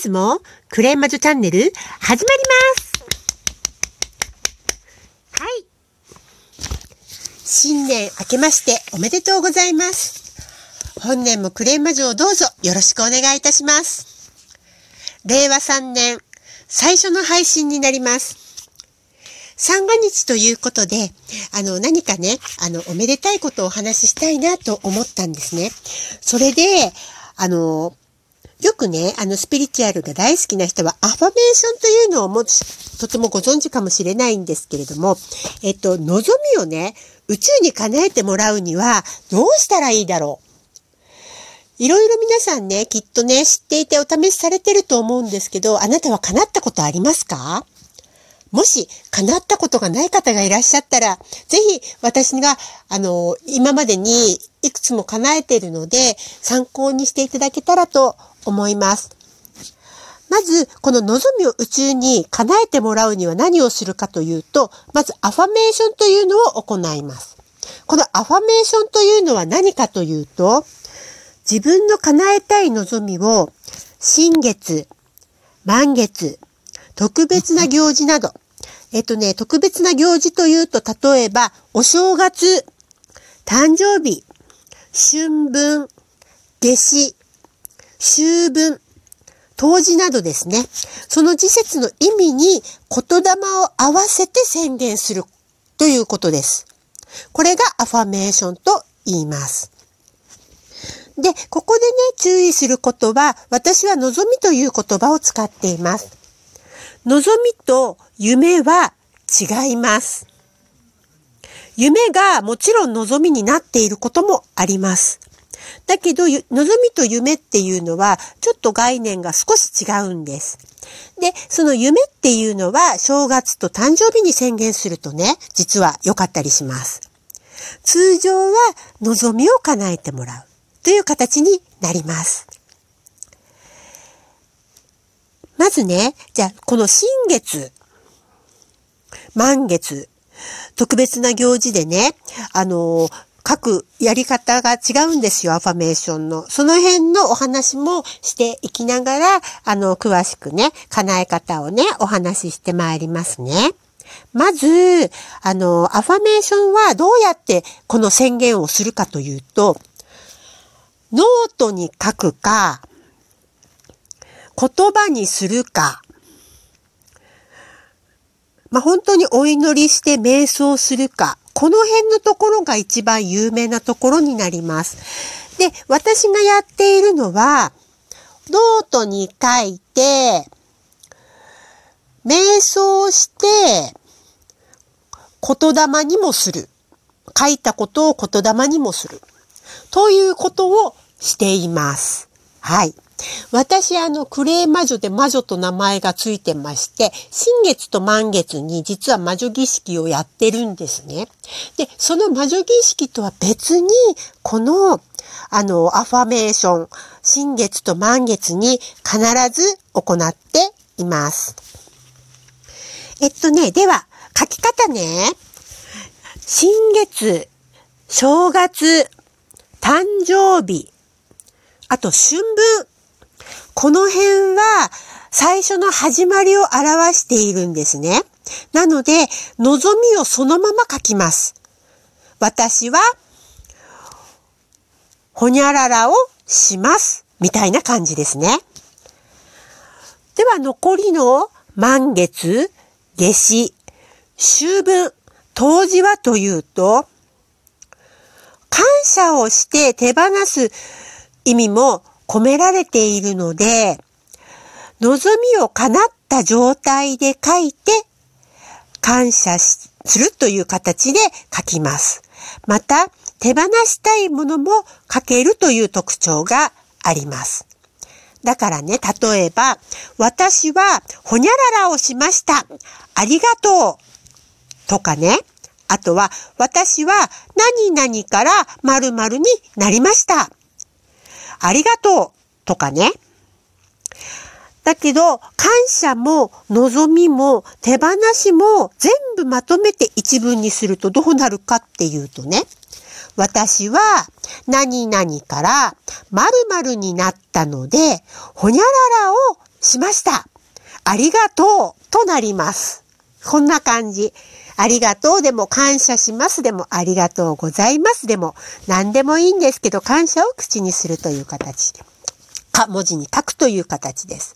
ズもクレイマジョチャンネル始まりますはい。新年明けましておめでとうございます。本年もクレイマジョをどうぞよろしくお願いいたします。令和3年最初の配信になります。三が日ということで、あの、何かね、あの、おめでたいことをお話ししたいなと思ったんですね。それで、あの、よくね、あの、スピリチュアルが大好きな人は、アファメーションというのをもとてもご存知かもしれないんですけれども、えっと、望みをね、宇宙に叶えてもらうには、どうしたらいいだろう。いろいろ皆さんね、きっとね、知っていてお試しされてると思うんですけど、あなたは叶ったことありますか？もし叶ったことがない方がいらっしゃったら、ぜひ私が、あの、今までにいくつも叶えているので、参考にしていただけたらと思います。まず、この望みを宇宙に叶えてもらうには何をするかというと、まずアファメーションというのを行います。このアファメーションというのは何かというと、自分の叶えたい望みを、新月、満月、特別な行事など、えっとね、特別な行事というと、例えば、お正月、誕生日、春分、夏至、秋分、冬至などですね。その時節の意味に言霊を合わせて宣言するということです。これがアファメーションと言います。で、ここでね、注意することは、私は望みという言葉を使っています。望みと夢は違います。夢がもちろん望みになっていることもあります。だけど、望みと夢っていうのは、ちょっと概念が少し違うんです。で、その夢っていうのは、正月と誕生日に宣言するとね、実は良かったりします。通常は、望みを叶えてもらうという形になります。まずね、じゃあ、この新月、満月、特別な行事でね、あの各やり方が違うんですよ、アファメーションの。その辺のお話もしていきながら、あの、詳しくね、叶え方をね、お話ししてまいりますね。まず、あの、アファメーションはどうやってこの宣言をするかというと、ノートに書くか、言葉にするか、まあ、本当にお祈りして瞑想するか、この辺のところが一番有名なところになります。で、私がやっているのは、ノートに書いて、瞑想して、言霊にもする。書いたことを言霊にもする。ということをしています。はい。私、あの、クレイ魔女で魔女と名前がついてまして、新月と満月に実は魔女儀式をやってるんですね。で、その魔女儀式とは別に、この、あの、アファメーション、新月と満月に必ず行っています。えっとね、では、書き方ね。新月、正月、誕生日、あと春分。この辺は最初の始まりを表しているんですね。なので、望みをそのまま書きます。私は、ほにゃららをします。みたいな感じですね。では残りの満月、夏至、秋分、冬至はというと、感謝をして手放す意味も込められているので、望みを叶った状態で書いて、感謝するという形で書きます。また、手放したいものも書けるという特徴があります。だからね、例えば、私は、ほにゃららをしました。ありがとう。とかね。あとは、私は、何々から〇〇になりました。ありがとう。とかね。だけど、感謝も望みも手放しも全部まとめて一文にするとどうなるかっていうとね、私は何々から〇〇になったので、ほにゃららをしました。ありがとうとなります。こんな感じ。ありがとうでも感謝しますでもありがとうございますでも何でもいいんですけど感謝を口にするという形。か、文字に書くという形です。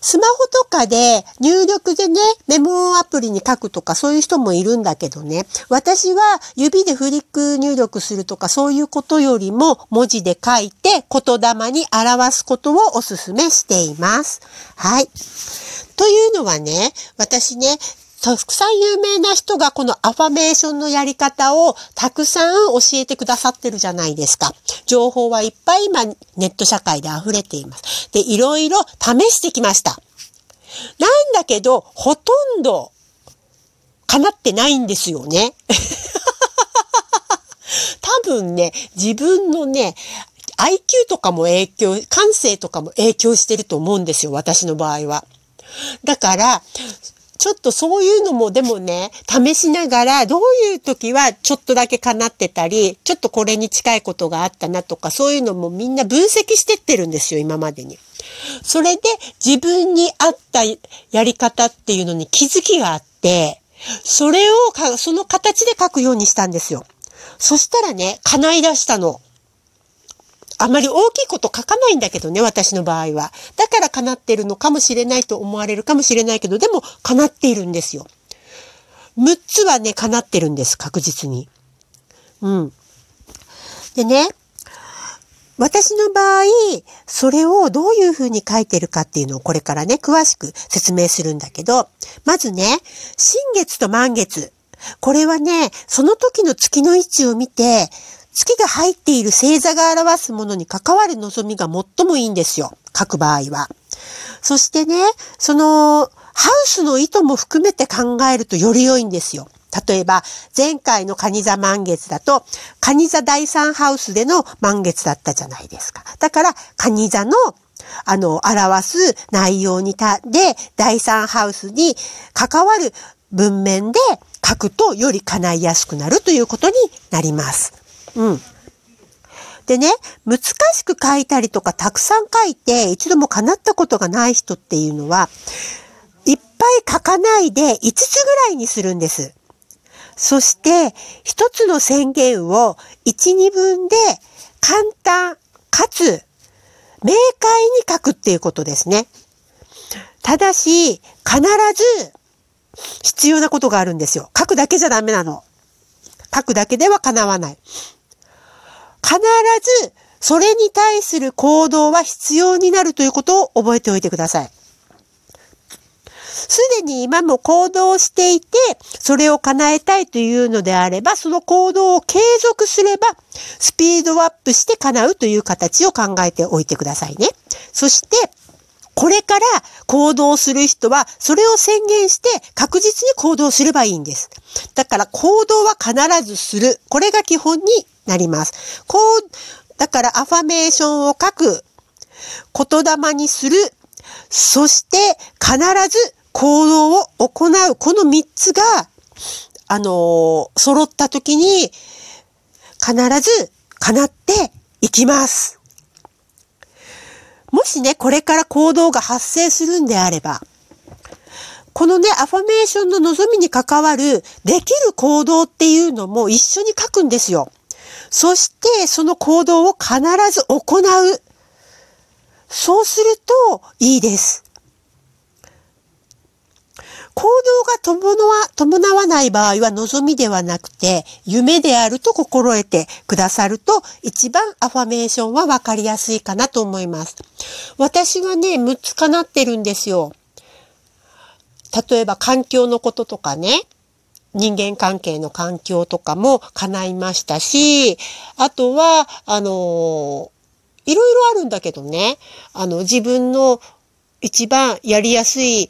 スマホとかで入力でね、メモアプリに書くとかそういう人もいるんだけどね、私は指でフリック入力するとかそういうことよりも文字で書いて言霊に表すことをお勧めしています。はい。というのはね、私ね、たくさん有名な人がこのアファメーションのやり方をたくさん教えてくださってるじゃないですか。情報はいっぱい今ネット社会で溢れています。で、いろいろ試してきました。なんだけど、ほとんど叶ってないんですよね。多分ね、自分のね、IQ とかも影響、感性とかも影響してると思うんですよ、私の場合は。だから、ちょっとそういうのもでもね、試しながら、どういう時はちょっとだけ叶ってたり、ちょっとこれに近いことがあったなとか、そういうのもみんな分析してってるんですよ、今までに。それで自分に合ったやり方っていうのに気づきがあって、それをかその形で書くようにしたんですよ。そしたらね、叶い出したの。あまり大きいこと書かないんだけどね、私の場合は。だから叶ってるのかもしれないと思われるかもしれないけど、でも叶っているんですよ。6つはね、叶ってるんです、確実に。うん。でね、私の場合、それをどういうふうに書いてるかっていうのをこれからね、詳しく説明するんだけど、まずね、新月と満月。これはね、その時の月の位置を見て、月が入っている星座が表すものに関わる望みが最もいいんですよ。書く場合は。そしてね、その、ハウスの意図も含めて考えるとより良いんですよ。例えば、前回の蟹座満月だと、蟹座第三ハウスでの満月だったじゃないですか。だから、蟹座のあの、表す内容にた、で、第三ハウスに関わる文面で書くとより叶いやすくなるということになります。うん。でね、難しく書いたりとかたくさん書いて一度も叶ったことがない人っていうのは、いっぱい書かないで5つぐらいにするんです。そして、一つの宣言を1、2分で簡単かつ明快に書くっていうことですね。ただし、必ず必要なことがあるんですよ。書くだけじゃダメなの。書くだけでは叶わない。必ずそれに対する行動は必要になるということを覚えておいてください。すでに今も行動していて、それを叶えたいというのであれば、その行動を継続すれば、スピードアップして叶うという形を考えておいてくださいね。そして、これから行動する人は、それを宣言して確実に行動すればいいんです。だから行動は必ずする。これが基本になります。こう、だからアファメーションを書く、言霊にする、そして必ず行動を行う、この3つが、あのー、揃った時に必ず叶っていきます。もしね、これから行動が発生するんであれば、このね、アファメーションの望みに関わる、できる行動っていうのも一緒に書くんですよ。そして、その行動を必ず行う。そうするといいです。行動が伴わない場合は望みではなくて夢であると心得てくださると一番アファメーションはわかりやすいかなと思います。私はね、6つかなってるんですよ。例えば環境のこととかね、人間関係の環境とかも叶いましたし、あとは、あの、いろいろあるんだけどね、あの、自分の一番やりやすい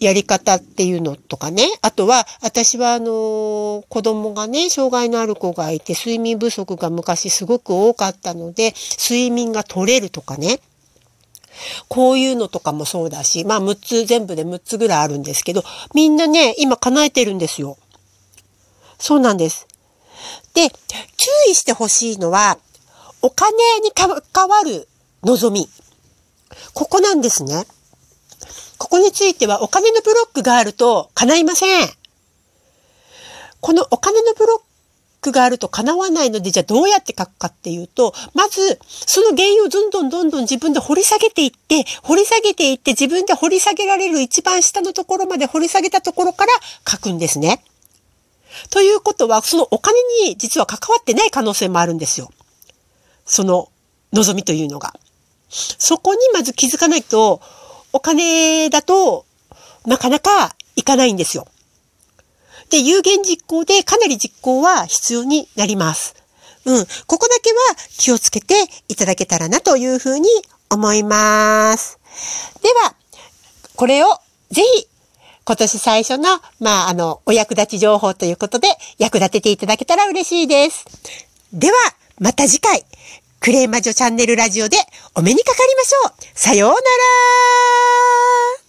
やり方っていうのとかね。あとは、私はあの、子供がね、障害のある子がいて、睡眠不足が昔すごく多かったので、睡眠が取れるとかね。こういうのとかもそうだし、まあ6つ、全部で6つぐらいあるんですけど、みんなね、今叶えてるんですよ。そうなんです。で、注意してほしいのは、お金に関わる望み。ここなんですね。ここについてはお金のブロックがあると叶いません。このお金のブロックがあると叶わないので、じゃあどうやって書くかっていうと、まず、その原因をどんどんどんどん自分で掘り下げていって、掘り下げていって自分で掘り下げられる一番下のところまで掘り下げたところから書くんですね。ということは、そのお金に実は関わってない可能性もあるんですよ。その望みというのが。そこにまず気づかないと、お金だとなかなかいかないんですよ。で、有言実行でかなり実行は必要になります。うん。ここだけは気をつけていただけたらなというふうに思います。では、これをぜひ今年最初の、まあ、あの、お役立ち情報ということで役立てていただけたら嬉しいです。では、また次回、クレーマジョチャンネルラジオでお目にかかりましょう。さようなら